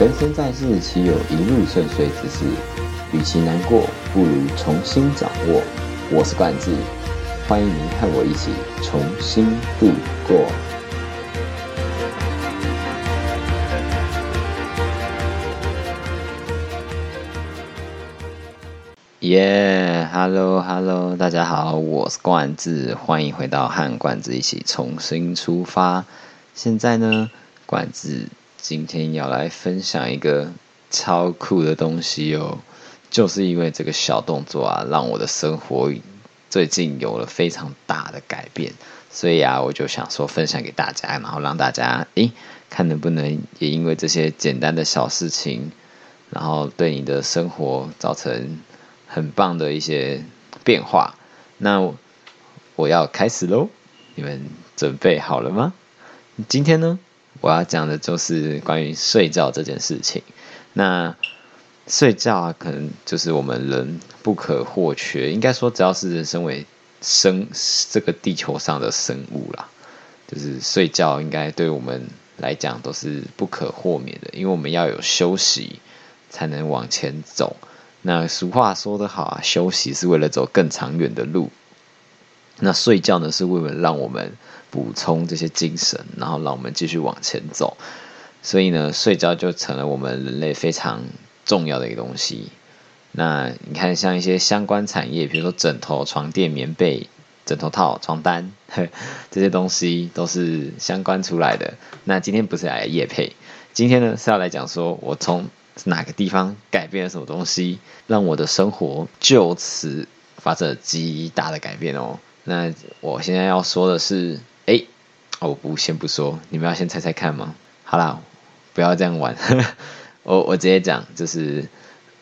人生在世，岂有一路顺遂之事？与其难过，不如重新掌握。我是冠志，欢迎您和我一起重新度过。耶，Hello Hello，大家好，我是冠志，欢迎回到和冠志一起重新出发。现在呢，冠志。今天要来分享一个超酷的东西哦，就是因为这个小动作啊，让我的生活最近有了非常大的改变，所以啊，我就想说分享给大家，然后让大家诶，看能不能也因为这些简单的小事情，然后对你的生活造成很棒的一些变化。那我要开始喽，你们准备好了吗？今天呢？我要讲的就是关于睡觉这件事情。那睡觉，可能就是我们人不可或缺。应该说，只要是人身为生这个地球上的生物啦，就是睡觉应该对我们来讲都是不可豁免的。因为我们要有休息，才能往前走。那俗话说得好啊，休息是为了走更长远的路。那睡觉呢，是为了让我们。补充这些精神，然后让我们继续往前走。所以呢，睡觉就成了我们人类非常重要的一个东西。那你看，像一些相关产业，比如说枕头、床垫、棉被、枕头套、床单这些东西，都是相关出来的。那今天不是来夜配，今天呢是要来讲说我从哪个地方改变了什么东西，让我的生活就此发生了极大的改变哦。那我现在要说的是。哎，我不先不说，你们要先猜猜看吗？好啦，不要这样玩，我我直接讲，就是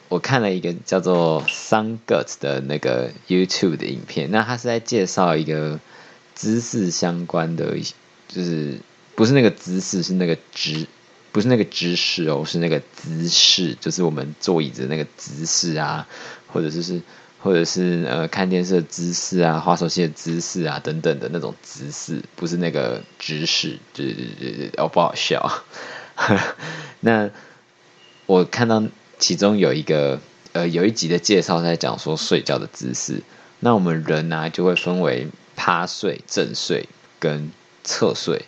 我看了一个叫做 Sun Gut 的那个 YouTube 的影片，那他是在介绍一个姿势相关的，就是不是那个姿势，是那个姿，不是那个姿势哦，是那个姿势，就是我们坐椅子那个姿势啊，或者就是。或者是呃看电视的姿势啊，滑手机的姿势啊，等等的那种姿势，不是那个姿势，对对对对，哦不好笑。那我看到其中有一个呃有一集的介绍在讲说睡觉的姿势，那我们人呢就会分为趴睡、正睡跟侧睡。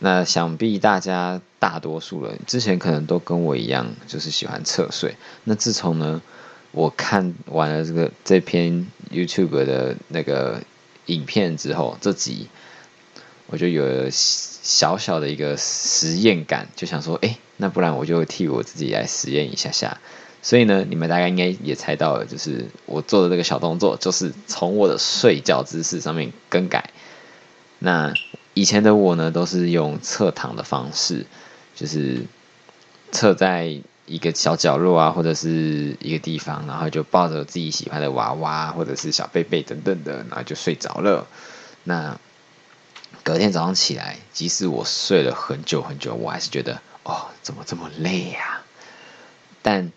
那想必大家大多数人之前可能都跟我一样，就是喜欢侧睡。那自从呢。我看完了这个这篇 YouTube 的那个影片之后，这集我就有了小小的一个实验感，就想说，哎，那不然我就替我自己来实验一下下。所以呢，你们大概应该也猜到了，就是我做的这个小动作，就是从我的睡觉姿势上面更改。那以前的我呢，都是用侧躺的方式，就是侧在。一个小角落啊，或者是一个地方，然后就抱着自己喜欢的娃娃，或者是小贝贝等等的，然后就睡着了。那隔天早上起来，即使我睡了很久很久，我还是觉得哦，怎么这么累呀？但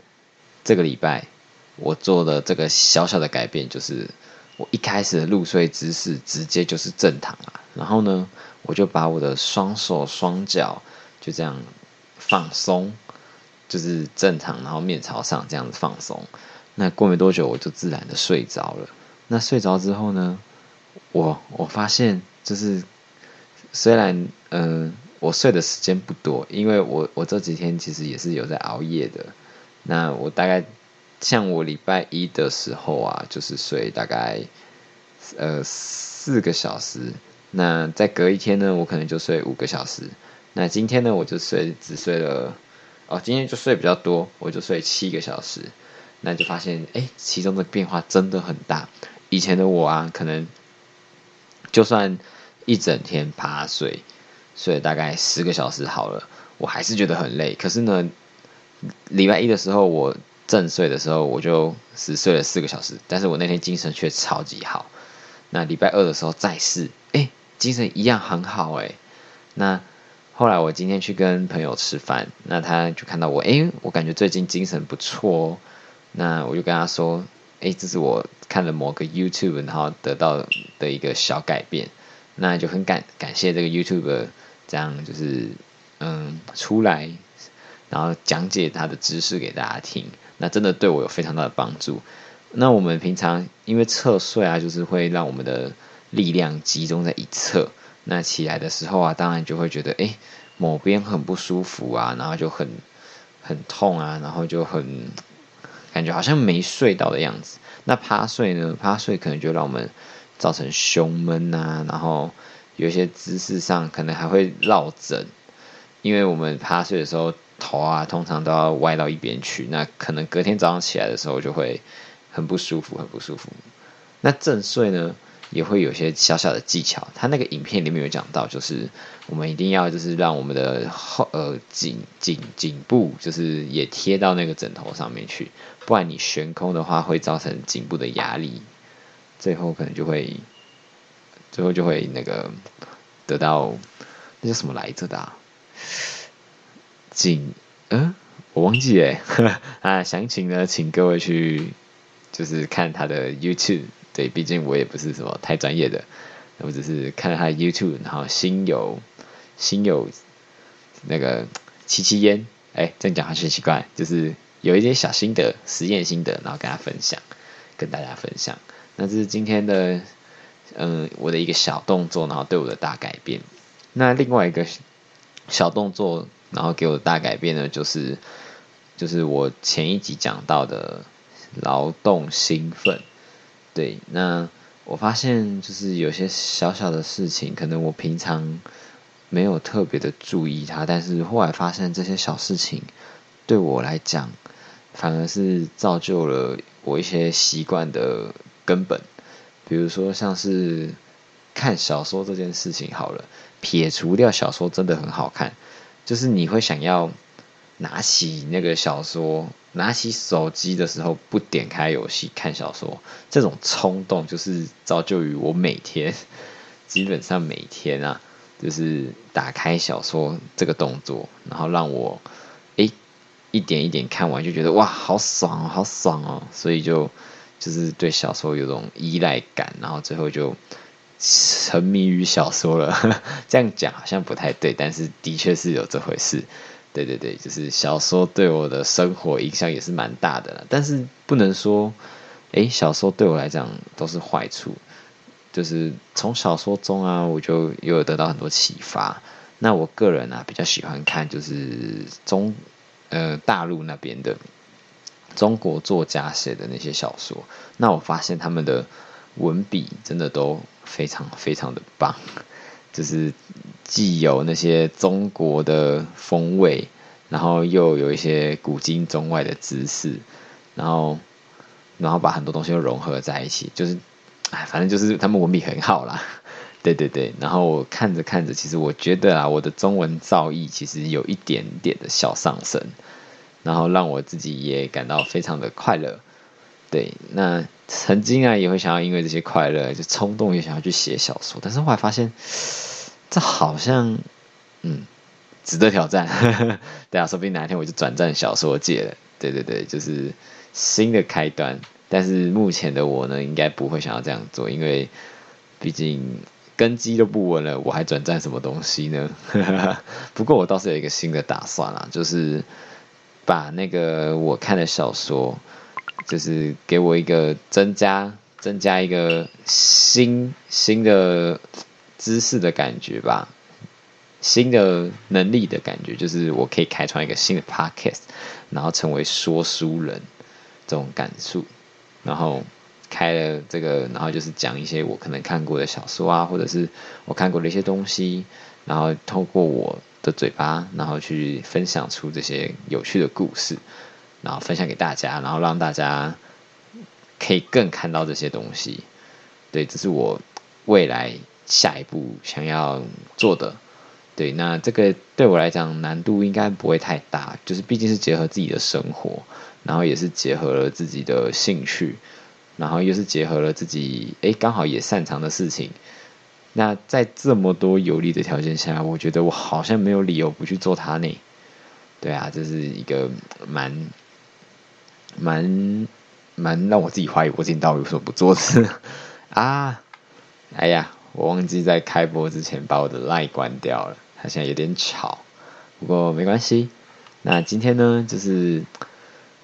这个礼拜我做的这个小小的改变，就是我一开始的入睡姿势直接就是正躺啊，然后呢，我就把我的双手双脚就这样放松。就是正常，然后面朝上这样子放松。那过没多久，我就自然的睡着了。那睡着之后呢，我我发现就是，虽然嗯，我睡的时间不多，因为我我这几天其实也是有在熬夜的。那我大概像我礼拜一的时候啊，就是睡大概呃四个小时。那再隔一天呢，我可能就睡五个小时。那今天呢，我就睡只睡了。哦，今天就睡比较多，我就睡七个小时，那就发现，哎，其中的变化真的很大。以前的我啊，可能就算一整天趴睡，睡大概十个小时好了，我还是觉得很累。可是呢，礼拜一的时候我正睡的时候，我就只睡了四个小时，但是我那天精神却超级好。那礼拜二的时候再试，哎，精神一样很好，哎，那。后来我今天去跟朋友吃饭，那他就看到我，哎，我感觉最近精神不错哦，那我就跟他说，哎，这是我看了某个 YouTube 然后得到的一个小改变，那就很感感谢这个 YouTube 这样就是嗯出来然后讲解他的知识给大家听，那真的对我有非常大的帮助。那我们平常因为侧睡啊，就是会让我们的力量集中在一侧，那起来的时候啊，当然就会觉得哎，某边很不舒服啊，然后就很很痛啊，然后就很感觉好像没睡到的样子。那趴睡呢？趴睡可能就让我们造成胸闷啊，然后有一些姿势上可能还会落枕，因为我们趴睡的时候头啊通常都要歪到一边去，那可能隔天早上起来的时候就会。很不舒服，很不舒服。那正睡呢，也会有些小小的技巧。他那个影片里面有讲到，就是我们一定要就是让我们的后呃颈颈颈部就是也贴到那个枕头上面去，不然你悬空的话会造成颈部的压力，最后可能就会最后就会那个得到那叫什么来着的颈嗯，我忘记哎啊，详情呢，请各位去。就是看他的 YouTube，对，毕竟我也不是什么太专业的，我只是看了他的 YouTube，然后心有心有那个七七烟，哎，这样讲还是奇怪，就是有一些小心得、实验心得，然后跟他分享，跟大家分享。那这是今天的，嗯，我的一个小动作，然后对我的大改变。那另外一个小动作，然后给我的大改变呢，就是就是我前一集讲到的。劳动兴奋，对，那我发现就是有些小小的事情，可能我平常没有特别的注意它，但是后来发现这些小事情对我来讲，反而是造就了我一些习惯的根本。比如说像是看小说这件事情，好了，撇除掉小说真的很好看，就是你会想要拿起那个小说。拿起手机的时候不点开游戏看小说，这种冲动就是造就于我每天，基本上每天啊，就是打开小说这个动作，然后让我诶一点一点看完，就觉得哇好爽，好爽哦，所以就就是对小说有种依赖感，然后最后就沉迷于小说了。这样讲好像不太对，但是的确是有这回事。对对对，就是小说对我的生活影响也是蛮大的了，但是不能说，哎，小说对我来讲都是坏处。就是从小说中啊，我就又有得到很多启发。那我个人啊，比较喜欢看就是中呃大陆那边的中国作家写的那些小说。那我发现他们的文笔真的都非常非常的棒。就是既有那些中国的风味，然后又有一些古今中外的知识，然后然后把很多东西都融合在一起，就是哎，反正就是他们文笔很好啦。对对对，然后我看着看着，其实我觉得啊，我的中文造诣其实有一点点的小上升，然后让我自己也感到非常的快乐。对，那曾经啊也会想要因为这些快乐就冲动，也想要去写小说，但是后来发现。这好像，嗯，值得挑战。对啊，说不定哪一天我就转战小说界了。对对对，就是新的开端。但是目前的我呢，应该不会想要这样做，因为毕竟根基都不稳了，我还转战什么东西呢？不过我倒是有一个新的打算啦，就是把那个我看的小说，就是给我一个增加增加一个新新的。知识的感觉吧，新的能力的感觉，就是我可以开创一个新的 podcast，然后成为说书人这种感触，然后开了这个，然后就是讲一些我可能看过的小说啊，或者是我看过的一些东西，然后透过我的嘴巴，然后去分享出这些有趣的故事，然后分享给大家，然后让大家可以更看到这些东西。对，这是我未来。下一步想要做的，对，那这个对我来讲难度应该不会太大，就是毕竟是结合自己的生活，然后也是结合了自己的兴趣，然后又是结合了自己哎刚好也擅长的事情，那在这么多有利的条件下，我觉得我好像没有理由不去做它呢。对啊，这是一个蛮蛮蛮让我自己怀疑我自己到底有什么不做的 啊，哎呀。我忘记在开播之前把我的赖关掉了，它现在有点吵，不过没关系，那今天呢，就是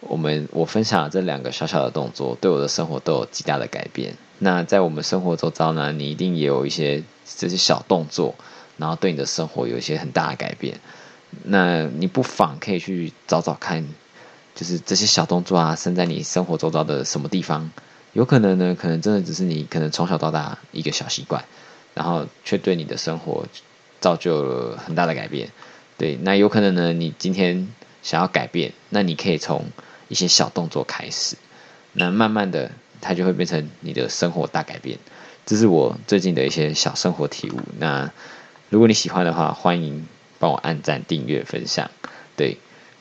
我们我分享这两个小小的动作，对我的生活都有极大的改变。那在我们生活周遭呢，你一定也有一些这些小动作，然后对你的生活有一些很大的改变。那你不妨可以去找找看，就是这些小动作啊，生在你生活周遭的什么地方？有可能呢，可能真的只是你可能从小到大一个小习惯，然后却对你的生活造就了很大的改变。对，那有可能呢，你今天想要改变，那你可以从一些小动作开始，那慢慢的它就会变成你的生活大改变。这是我最近的一些小生活体悟。那如果你喜欢的话，欢迎。帮我按赞、订阅、分享，对，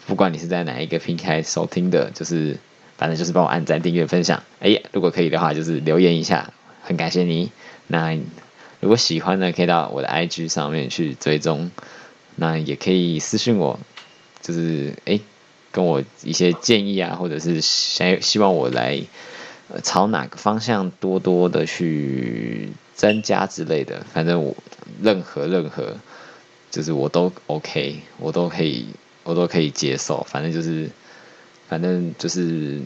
不管你是在哪一个平台收听的，就是反正就是帮我按赞、订阅、分享。哎呀，如果可以的话，就是留言一下，很感谢你。那如果喜欢呢，可以到我的 IG 上面去追踪，那也可以私信我，就是哎，跟我一些建议啊，或者是想希望我来朝哪个方向多多的去增加之类的，反正我任何任何。就是我都 OK，我都可以，我都可以接受。反正就是，反正就是，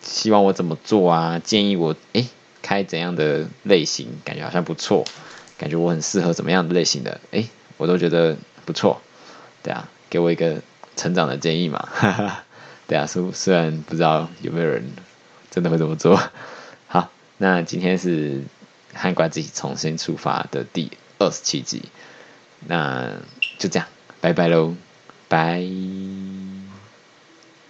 希望我怎么做啊？建议我诶开怎样的类型？感觉好像不错，感觉我很适合怎么样的类型的？诶，我都觉得不错。对啊，给我一个成长的建议嘛。对啊，虽虽然不知道有没有人真的会这么做。好，那今天是汉怪自己重新出发的第二十七集。那就这样，拜拜喽，拜。